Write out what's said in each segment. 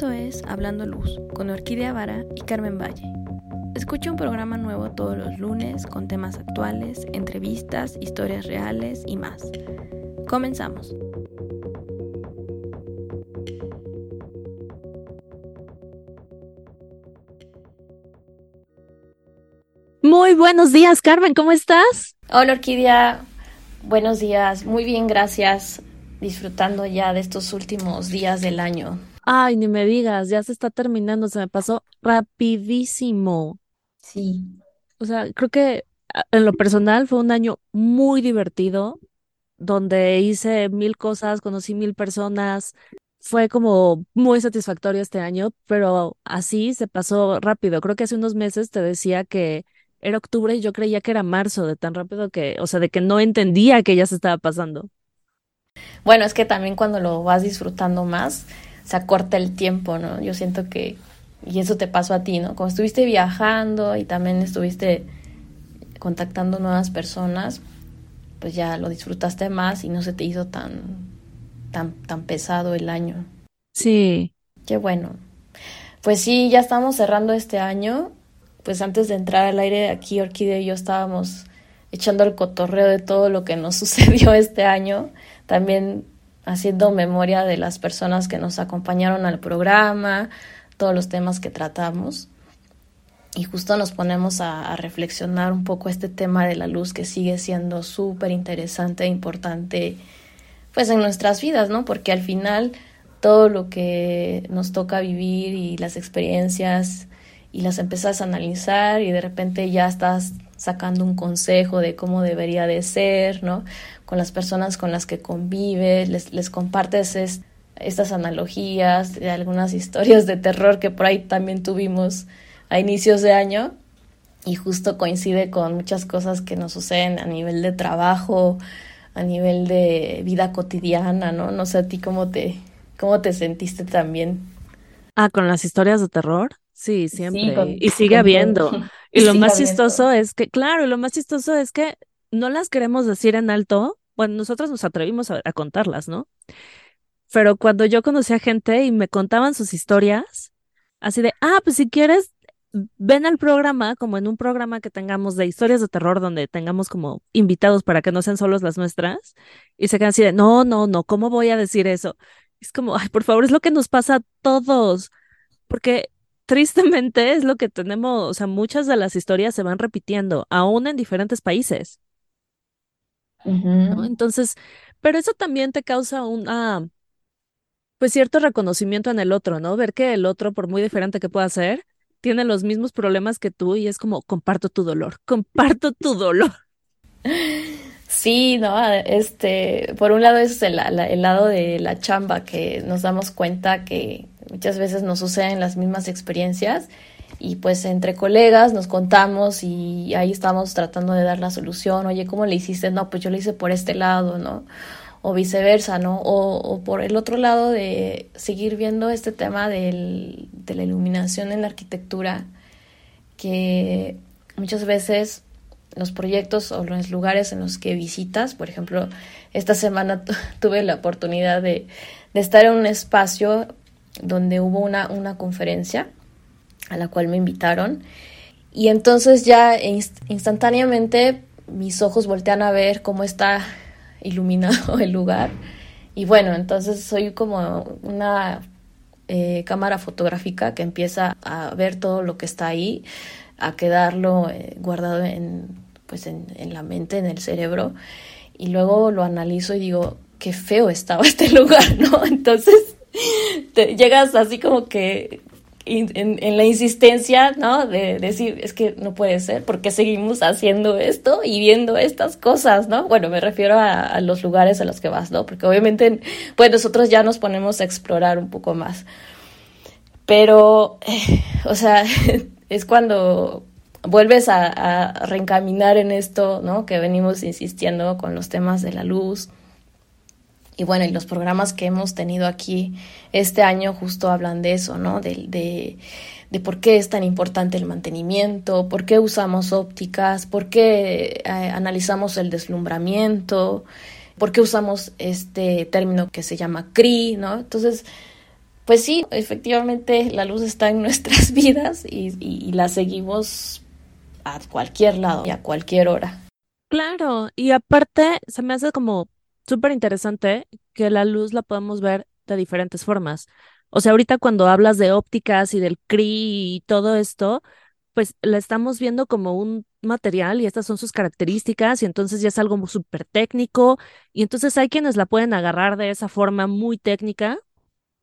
Esto es Hablando Luz con Orquídea Vara y Carmen Valle. Escucha un programa nuevo todos los lunes con temas actuales, entrevistas, historias reales y más. Comenzamos. Muy buenos días, Carmen, ¿cómo estás? Hola, Orquídea. Buenos días, muy bien, gracias. Disfrutando ya de estos últimos días del año. Ay, ni me digas, ya se está terminando, se me pasó rapidísimo. Sí. O sea, creo que en lo personal fue un año muy divertido, donde hice mil cosas, conocí mil personas. Fue como muy satisfactorio este año, pero así se pasó rápido. Creo que hace unos meses te decía que era octubre y yo creía que era marzo, de tan rápido que, o sea, de que no entendía que ya se estaba pasando. Bueno, es que también cuando lo vas disfrutando más, se acorta el tiempo, ¿no? Yo siento que, y eso te pasó a ti, ¿no? Como estuviste viajando y también estuviste contactando nuevas personas, pues ya lo disfrutaste más y no se te hizo tan, tan, tan pesado el año. Sí. Qué bueno. Pues sí, ya estamos cerrando este año. Pues antes de entrar al aire aquí, Orquídea y yo estábamos echando el cotorreo de todo lo que nos sucedió este año. También haciendo memoria de las personas que nos acompañaron al programa, todos los temas que tratamos. Y justo nos ponemos a, reflexionar un poco este tema de la luz que sigue siendo súper interesante e importante pues en nuestras vidas, ¿no? Porque al final todo lo que nos toca vivir y las experiencias y las empezás a analizar y de repente ya estás sacando un consejo de cómo debería de ser, ¿no? Con las personas con las que convives, les, les compartes estas analogías de algunas historias de terror que por ahí también tuvimos a inicios de año y justo coincide con muchas cosas que nos suceden a nivel de trabajo, a nivel de vida cotidiana, ¿no? No sé a ti cómo te, cómo te sentiste también. Ah, con las historias de terror. Sí, siempre. y sigue habiendo. Y, lo más chistoso es que, claro, lo más chistoso es que no las queremos decir en alto. Bueno, nosotros nos atrevimos a, contarlas, ¿no? Pero cuando yo conocí a gente y me contaban sus historias, así de, ah, pues si quieres, ven al programa, como en un programa que tengamos de historias de terror, donde tengamos como invitados para que no sean solos las nuestras, y se quedan así de, no, no, no, ¿cómo voy a decir eso? Es como, ay, por favor, es lo que nos pasa a todos, porque tristemente es lo que tenemos, o sea, muchas de las historias se van repitiendo, aún en diferentes países. Entonces, pero eso también te causa una, pues cierto reconocimiento en el otro, ¿no? Ver que el otro, por muy diferente que pueda ser, tiene los mismos problemas que tú y es como, comparto tu dolor, comparto tu dolor. Sí, no, este, por un lado es el, el lado de la chamba que nos damos cuenta que muchas veces nos suceden las mismas experiencias y pues entre colegas nos contamos y ahí estamos tratando de dar la solución, oye, ¿cómo le hiciste? No, pues yo lo hice por este lado, ¿no? O viceversa, ¿no? O, por el otro lado de seguir viendo este tema del, de la iluminación en la arquitectura, que muchas veces los proyectos o los lugares en los que visitas, por ejemplo, esta semana tuve la oportunidad de estar en un espacio donde hubo una, una conferencia a la cual me invitaron. Y entonces ya instantáneamente mis ojos voltean a ver cómo está iluminado el lugar. Y bueno, entonces soy como una eh, cámara fotográfica que empieza a ver todo lo que está ahí, a quedarlo eh, guardado en, pues en, en la mente, en el cerebro. Y luego lo analizo y digo, qué feo estaba este lugar, ¿no? Entonces te llegas así como que en, la insistencia, ¿no? De decir, es que no puede ser, porque seguimos haciendo esto y viendo estas cosas, ¿no? Bueno, me refiero a, los lugares a los que vas, ¿no? Porque obviamente, pues nosotros ya nos ponemos a explorar un poco más. Pero, eh, o sea, es cuando vuelves a, a reencaminar en esto, ¿no? Que venimos insistiendo con los temas de la luz, y bueno, y los programas que hemos tenido aquí este año justo hablan de eso, ¿no? De, de, de por qué es tan importante el mantenimiento, por qué usamos ópticas, por qué eh, analizamos el deslumbramiento, por qué usamos este término que se llama CRI, ¿no? Entonces, pues sí, efectivamente la luz está en nuestras vidas y, y la seguimos a cualquier lado y a cualquier hora. Claro, y aparte se me hace como súper interesante que la luz la podemos ver de diferentes formas. O sea, ahorita cuando hablas de ópticas y del CRI y todo esto, pues la estamos viendo como un material y estas son sus características y entonces ya es algo súper técnico y entonces hay quienes la pueden agarrar de esa forma muy técnica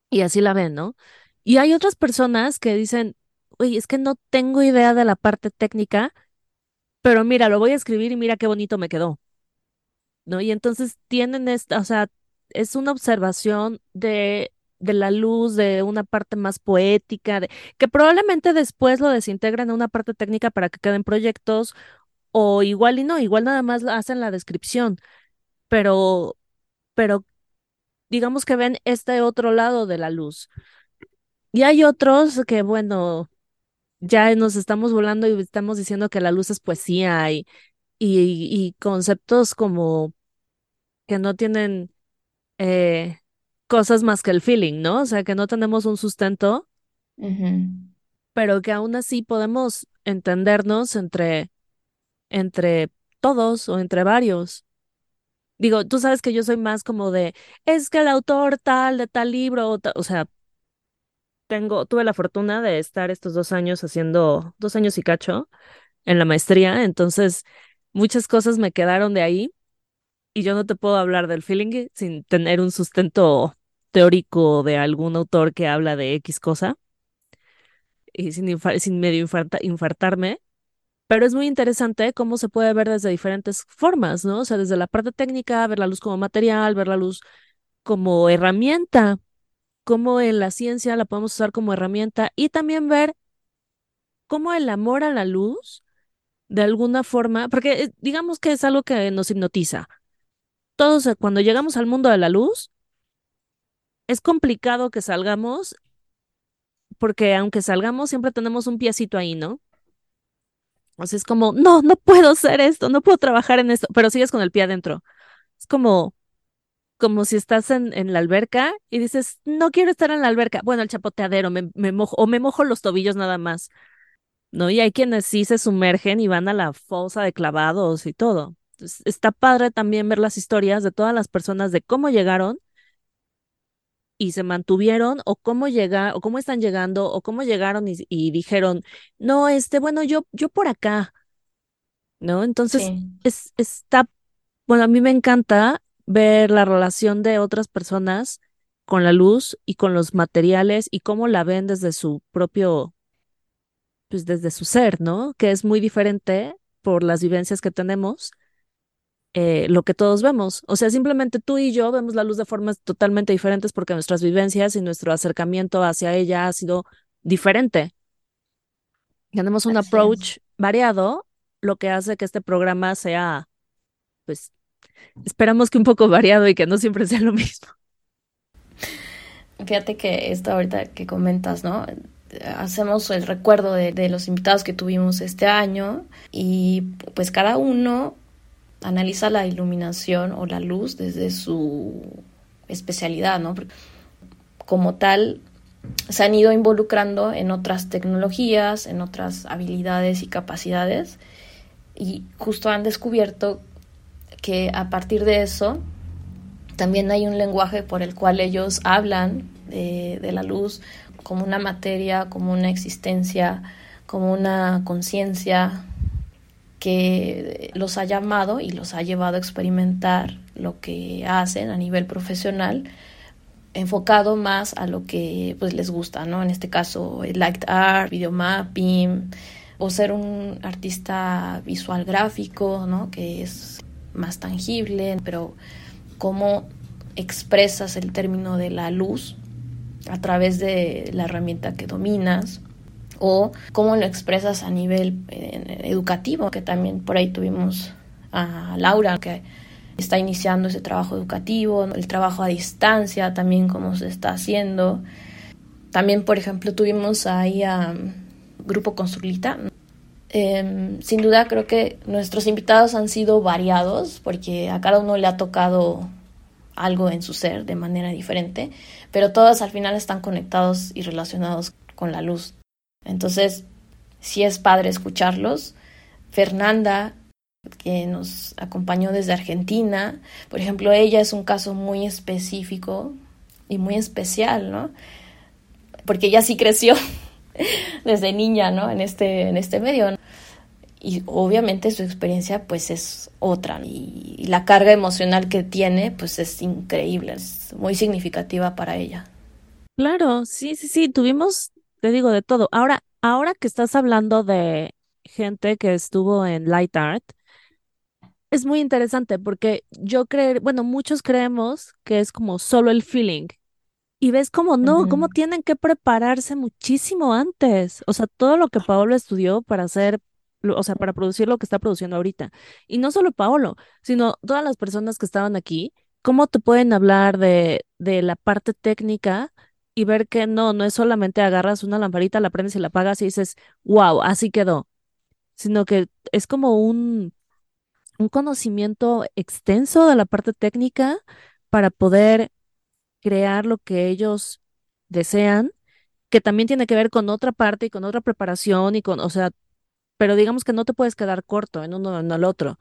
y así la ven, ¿no? Y hay otras personas que dicen, oye, es que no tengo idea de la parte técnica, pero mira, lo voy a escribir y mira qué bonito me quedó. ¿No? Y entonces tienen esta, o sea, es una observación de, de la luz, de una parte más poética, de, que probablemente después lo desintegran en una parte técnica para que queden proyectos, o igual y no, igual nada más hacen la descripción, pero, pero digamos que ven este otro lado de la luz. Y hay otros que, bueno, ya nos estamos volando y estamos diciendo que la luz es poesía y, y, conceptos como que no tienen eh, cosas más que el feeling, ¿no? O sea, que no tenemos un sustento, pero que aún así podemos entendernos entre, entre todos o entre varios. Digo, tú sabes que yo soy más como de, es que el autor tal de tal libro, o sea, tengo, tuve la fortuna de estar estos dos años haciendo, dos años y cacho en la maestría, entonces muchas cosas me quedaron de ahí y yo no te puedo hablar del feeling sin tener un sustento teórico de algún autor que habla de X cosa y sin, sin medio infartarme. Pero es muy interesante cómo se puede ver desde diferentes formas, ¿no? O sea, desde la parte técnica, ver la luz como material, ver la luz como herramienta cómo en la ciencia la podemos usar como herramienta y también ver cómo el amor a la luz, de alguna forma, porque eh, digamos que es algo que nos hipnotiza. Todos cuando llegamos al mundo de la luz, es complicado que salgamos, porque aunque salgamos, siempre tenemos un piecito ahí, ¿no? O sea, es como, no, no puedo hacer esto, no puedo trabajar en esto, pero sigues con el pie adentro. Es como, como si estás en, en, la alberca y dices, no quiero estar en la alberca. Bueno, el chapoteadero, me, me mojo, o me mojo los tobillos nada más. ¿No? Y hay quienes sí se sumergen y van a la fosa de clavados y todo. Está padre también ver las historias de todas las personas de cómo llegaron y se mantuvieron o cómo llegar o cómo están llegando o cómo llegaron y, y dijeron, no, este, bueno, yo, yo por acá. ¿No? Entonces, es, está, bueno, a mí me encanta ver la relación de otras personas con la luz y con los materiales y cómo la ven desde su propio, pues desde su ser, ¿no? Que es muy diferente por las vivencias que tenemos, eh, lo que todos vemos. O sea, simplemente tú y yo vemos la luz de formas totalmente diferentes porque nuestras vivencias y nuestro acercamiento hacia ella ha sido diferente. Tenemos un approach variado, lo que hace que este programa sea, pues, esperamos que un poco variado y que no siempre sea lo mismo. Fíjate que esto ahorita que comentas, ¿no? Hacemos el recuerdo de, de los invitados que tuvimos este año y pues cada uno analiza la iluminación o la luz desde su especialidad, ¿no? Como tal, se han ido involucrando en otras tecnologías, en otras habilidades y capacidades y justo han descubierto que a partir de eso también hay un lenguaje por el cual ellos hablan de, la luz como una materia, como una existencia, como una conciencia que los ha llamado y los ha llevado a experimentar lo que hacen a nivel profesional, enfocado más a lo que pues les gusta, ¿no? En este caso, light art, video mapping, o ser un artista visual gráfico, ¿no? Que es más tangible, pero cómo expresas el término de la luz a través de la herramienta que dominas o cómo lo expresas a nivel eh, educativo, que también por ahí tuvimos a Laura que está iniciando ese trabajo educativo, el trabajo a distancia también cómo se está haciendo. También, por ejemplo, tuvimos ahí a Grupo Construlita, Em, sin duda creo que nuestros invitados han sido variados porque a cada uno le ha tocado algo en su ser de manera diferente, pero todas al final están conectados y relacionados con la luz. Entonces, sí es padre escucharlos. Fernanda, que nos acompañó desde Argentina, por ejemplo, ella es un caso muy específico y muy especial, ¿no? Porque ella sí creció desde niña, ¿no? En este, en este medio. Y obviamente su experiencia pues es otra y, la carga emocional que tiene pues es increíble, es muy significativa para ella. Claro, sí, sí, sí, tuvimos, te digo, de todo. Ahora, ahora que estás hablando de gente que estuvo en Light Art, es muy interesante porque yo creo, bueno, muchos creemos que es como solo el feeling, y ves como no, cómo tienen que prepararse muchísimo antes. O sea, todo lo que Paolo estudió para hacer, o sea, para producir lo que está produciendo ahorita. Y no solo Paolo, sino todas las personas que estaban aquí, cómo te pueden hablar de, de la parte técnica y ver que no, no es solamente agarras una lamparita, la prendes y la apagas y dices, wow, así quedó. Sino que es como un, un conocimiento extenso de la parte técnica para poder crear lo que ellos desean, que también tiene que ver con otra parte y con otra preparación y con, o sea, pero digamos que no te puedes quedar corto en uno o en el otro,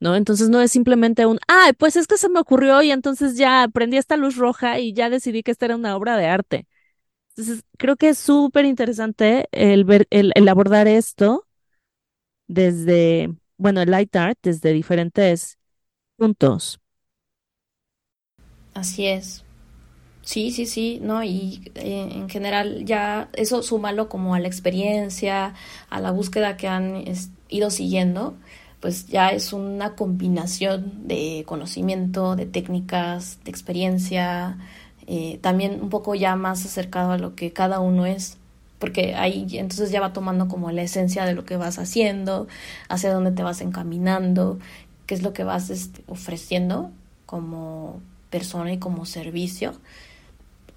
¿no? Entonces no es simplemente un, ay, pues es que se me ocurrió y entonces ya prendí esta luz roja y ya decidí que esta era una obra de arte. Entonces creo que es súper interesante el, ver, el, el abordar esto desde, bueno, el light art desde diferentes puntos. Así es. Sí, sí, sí, ¿no? Y eh, en general ya eso súmalo como a la experiencia, a la búsqueda que han ido siguiendo, pues ya es una combinación de conocimiento, de técnicas, de experiencia, eh, también un poco ya más acercado a lo que cada uno es, porque ahí entonces ya va tomando como la esencia de lo que vas haciendo, hacia dónde te vas encaminando, qué es lo que vas este, ofreciendo como persona y como servicio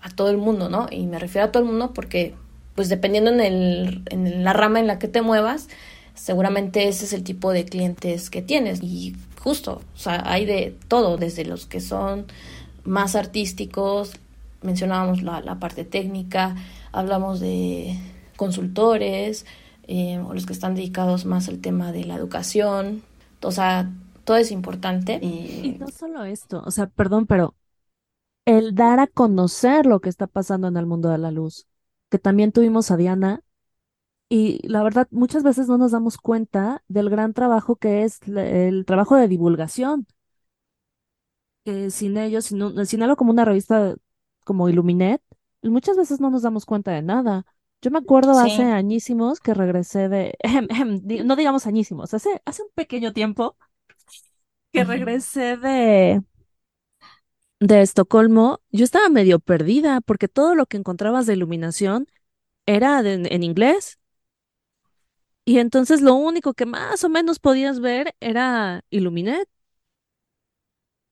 a todo el mundo, ¿no? Y me refiero a todo el mundo porque, pues dependiendo en, el, en la rama en la que te muevas, seguramente ese es el tipo de clientes que tienes. Y justo, o sea, hay de todo, desde los que son más artísticos, mencionábamos la, la parte técnica, hablamos de consultores, eh, o los que están dedicados más al tema de la educación, o sea, todo es importante. Y no solo esto, o sea, perdón, pero el dar a conocer lo que está pasando en el mundo de la luz, que también tuvimos a Diana. Y la verdad, muchas veces no nos damos cuenta del gran trabajo que es el trabajo de divulgación. Que sin ellos, sin, sin algo como una revista como Illuminet, muchas veces no nos damos cuenta de nada. Yo me acuerdo hace añísimos que regresé de, no digamos añísimos, hace, hace un pequeño tiempo que regresé de, de Estocolmo, yo estaba medio perdida porque todo lo que encontrabas de iluminación era en inglés. Y entonces lo único que más o menos podías ver era Illuminet.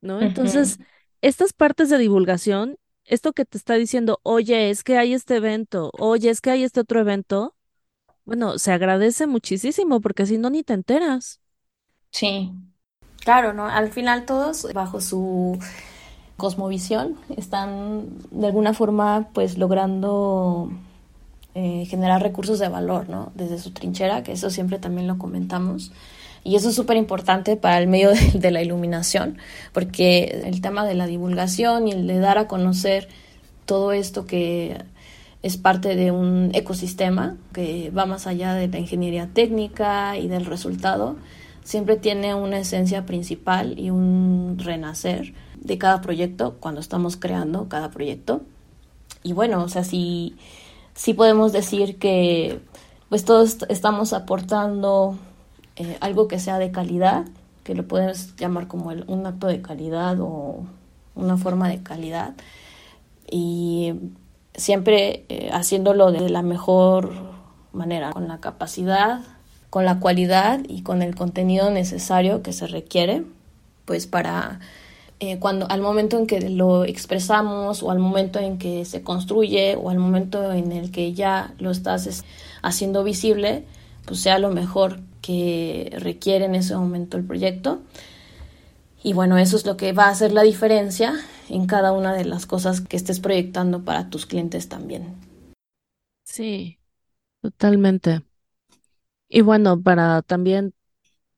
¿No? Entonces, estas partes de divulgación, esto que te está diciendo, oye, es que hay este evento, oye, es que hay este otro evento, bueno, se agradece muchísimo porque si no, ni te enteras. Sí, claro, ¿no? Al final todos bajo su cosmovisión están de alguna forma pues logrando eh, generar recursos de valor, ¿no? Desde su trinchera, que eso siempre también lo comentamos. Y eso es súper importante para el medio de, la iluminación, porque el tema de la divulgación y el de dar a conocer todo esto que es parte de un ecosistema que va más allá de la ingeniería técnica y del resultado, siempre tiene una esencia principal y un renacer de cada proyecto cuando estamos creando cada proyecto. Y bueno, o sea, sí, sí podemos decir que pues todos estamos aportando eh, algo que sea de calidad, que lo podemos llamar como un acto de calidad o una forma de calidad. Y siempre eh, haciéndolo de la mejor manera, con la capacidad, con la cualidad y con el contenido necesario que se requiere, pues para eh, cuando al momento en que lo expresamos o al momento en que se construye o al momento en el que ya lo estás haciendo visible, pues sea lo mejor que requiere en ese momento el proyecto. Y bueno, eso es lo que va a hacer la diferencia en cada una de las cosas que estés proyectando para tus clientes también. Sí, totalmente. Y bueno, para también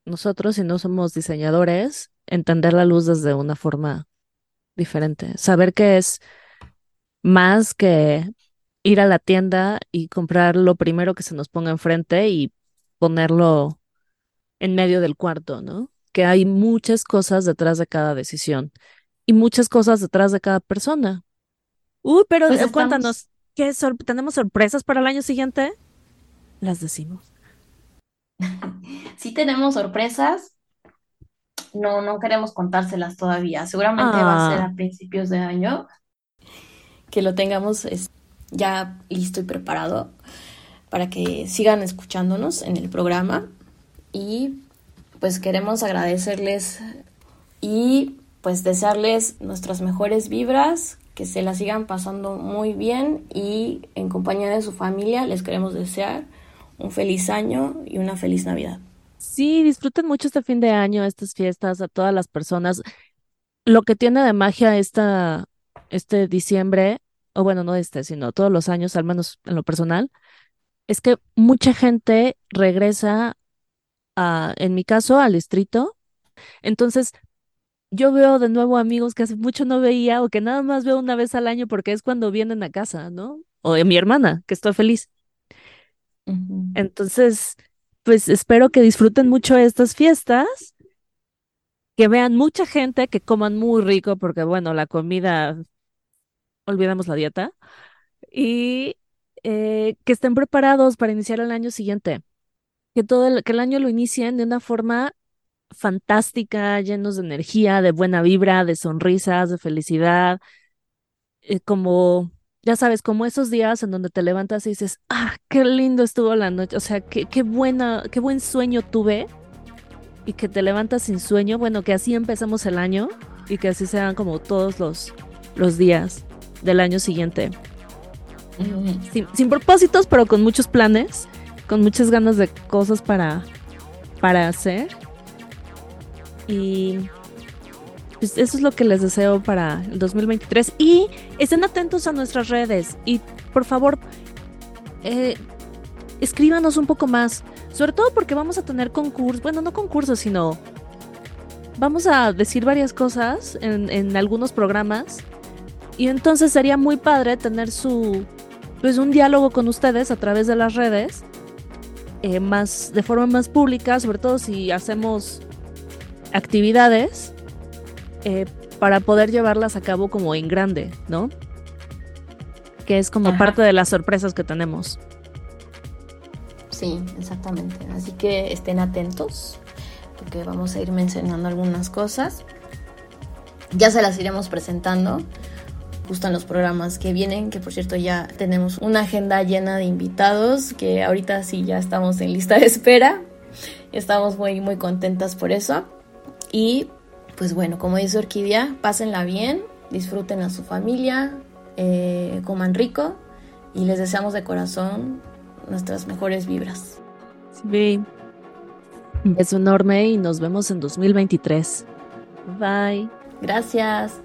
nosotros, si no somos diseñadores, entender la luz desde una forma diferente. Saber que es más que ir a la tienda y comprar lo primero que se nos ponga enfrente y ponerlo en medio del cuarto, ¿no? Que hay muchas cosas detrás de cada decisión y muchas cosas detrás de cada persona. Uy, pero pues eh, cuéntanos, ¿qué ¿tenemos sorpresas para el año siguiente? Las decimos. sí tenemos sorpresas. No, no queremos contárselas todavía. Seguramente va a ser ah. a principios de año. Que lo tengamos ya listo y preparado para que sigan escuchándonos en el programa. Y pues queremos agradecerles y pues desearles nuestras mejores vibras, que se la sigan pasando muy bien y en compañía de su familia les queremos desear un feliz año y una feliz Navidad. Sí, disfruten mucho este fin de año, estas fiestas, a todas las personas. Lo que tiene de magia esta, este diciembre, o bueno, no este, sino todos los años, al menos en lo personal, es que mucha gente regresa a, en mi caso, al distrito. Entonces, yo veo de nuevo amigos que hace mucho no veía o que nada más veo una vez al año porque es cuando vienen a casa, ¿no? O de mi hermana, que estoy feliz. Entonces, pues espero que disfruten mucho estas fiestas, que vean mucha gente, que coman muy rico, porque bueno, la comida, olvidamos la dieta, y eh, que estén preparados para iniciar el año siguiente. Que todo el, que el año lo inicien de una forma fantástica, llenos de energía, de buena vibra, de sonrisas, de felicidad, eh, como ya sabes, como esos días en donde te levantas y dices, ah, qué lindo estuvo la noche, o sea, qué, qué buena, qué buen sueño tuve y que te levantas sin sueño, bueno, que así empezamos el año y que así sean como todos los, los días del año siguiente. sin, sin, propósitos, pero con muchos planes, con muchas ganas de cosas para, para hacer. Y pues eso es lo que les deseo para el 2023. Y estén atentos a nuestras redes y por favor, eh, escríbanos un poco más. Sobre todo porque vamos a tener concursos, bueno, no concursos, sino vamos a decir varias cosas en, algunos programas. Y entonces sería muy padre tener su, pues un diálogo con ustedes a través de las redes, eh, más, de forma más pública, sobre todo si hacemos actividades eh, para poder llevarlas a cabo como en grande, ¿no? Que es como parte de las sorpresas que tenemos. Sí, exactamente. Así que estén atentos, porque vamos a ir mencionando algunas cosas. Ya se las iremos presentando justo en los programas que vienen, que por cierto ya tenemos una agenda llena de invitados, que ahorita sí ya estamos en lista de espera. Estamos muy, muy contentas por eso. Y pues bueno, como dice Orquídea, pásenla bien, disfruten a su familia, eh, coman rico y les deseamos de corazón nuestras mejores vibras. Sí. Un beso enorme y nos vemos en 2023. Bye. Gracias.